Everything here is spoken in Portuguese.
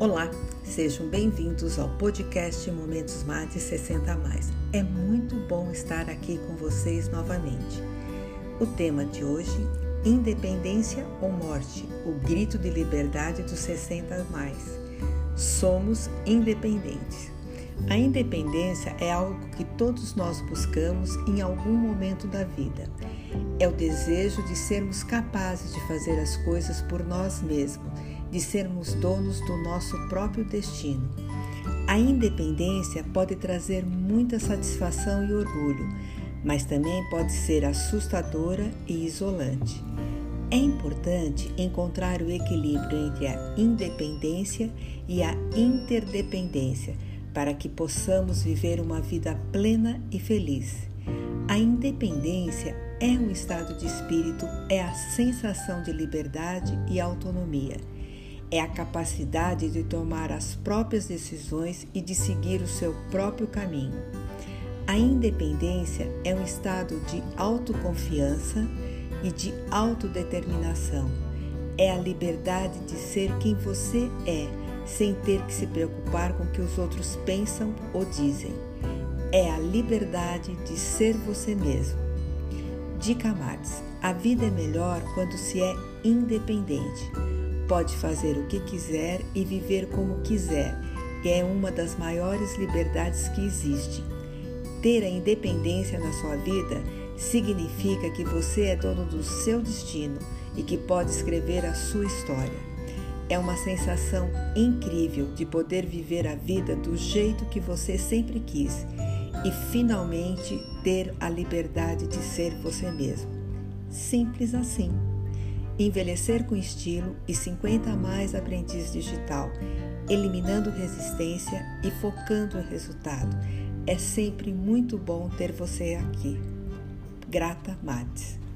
Olá, sejam bem-vindos ao podcast Momentos Mate 60 Mais. É muito bom estar aqui com vocês novamente. O tema de hoje: Independência ou Morte? O grito de liberdade dos 60 mais. Somos independentes. A independência é algo que todos nós buscamos em algum momento da vida. É o desejo de sermos capazes de fazer as coisas por nós mesmos, de sermos donos do nosso próprio destino. A independência pode trazer muita satisfação e orgulho, mas também pode ser assustadora e isolante. É importante encontrar o equilíbrio entre a independência e a interdependência para que possamos viver uma vida plena e feliz. A independência é um estado de espírito, é a sensação de liberdade e autonomia. É a capacidade de tomar as próprias decisões e de seguir o seu próprio caminho. A independência é um estado de autoconfiança e de autodeterminação. É a liberdade de ser quem você é sem ter que se preocupar com o que os outros pensam ou dizem. É a liberdade de ser você mesmo. Dica Marx: a vida é melhor quando se é independente. Pode fazer o que quiser e viver como quiser, e é uma das maiores liberdades que existe. Ter a independência na sua vida significa que você é dono do seu destino e que pode escrever a sua história. É uma sensação incrível de poder viver a vida do jeito que você sempre quis e finalmente ter a liberdade de ser você mesmo. Simples assim. Envelhecer com estilo e 50 a mais aprendiz digital, eliminando resistência e focando o resultado. É sempre muito bom ter você aqui. Grata Mates.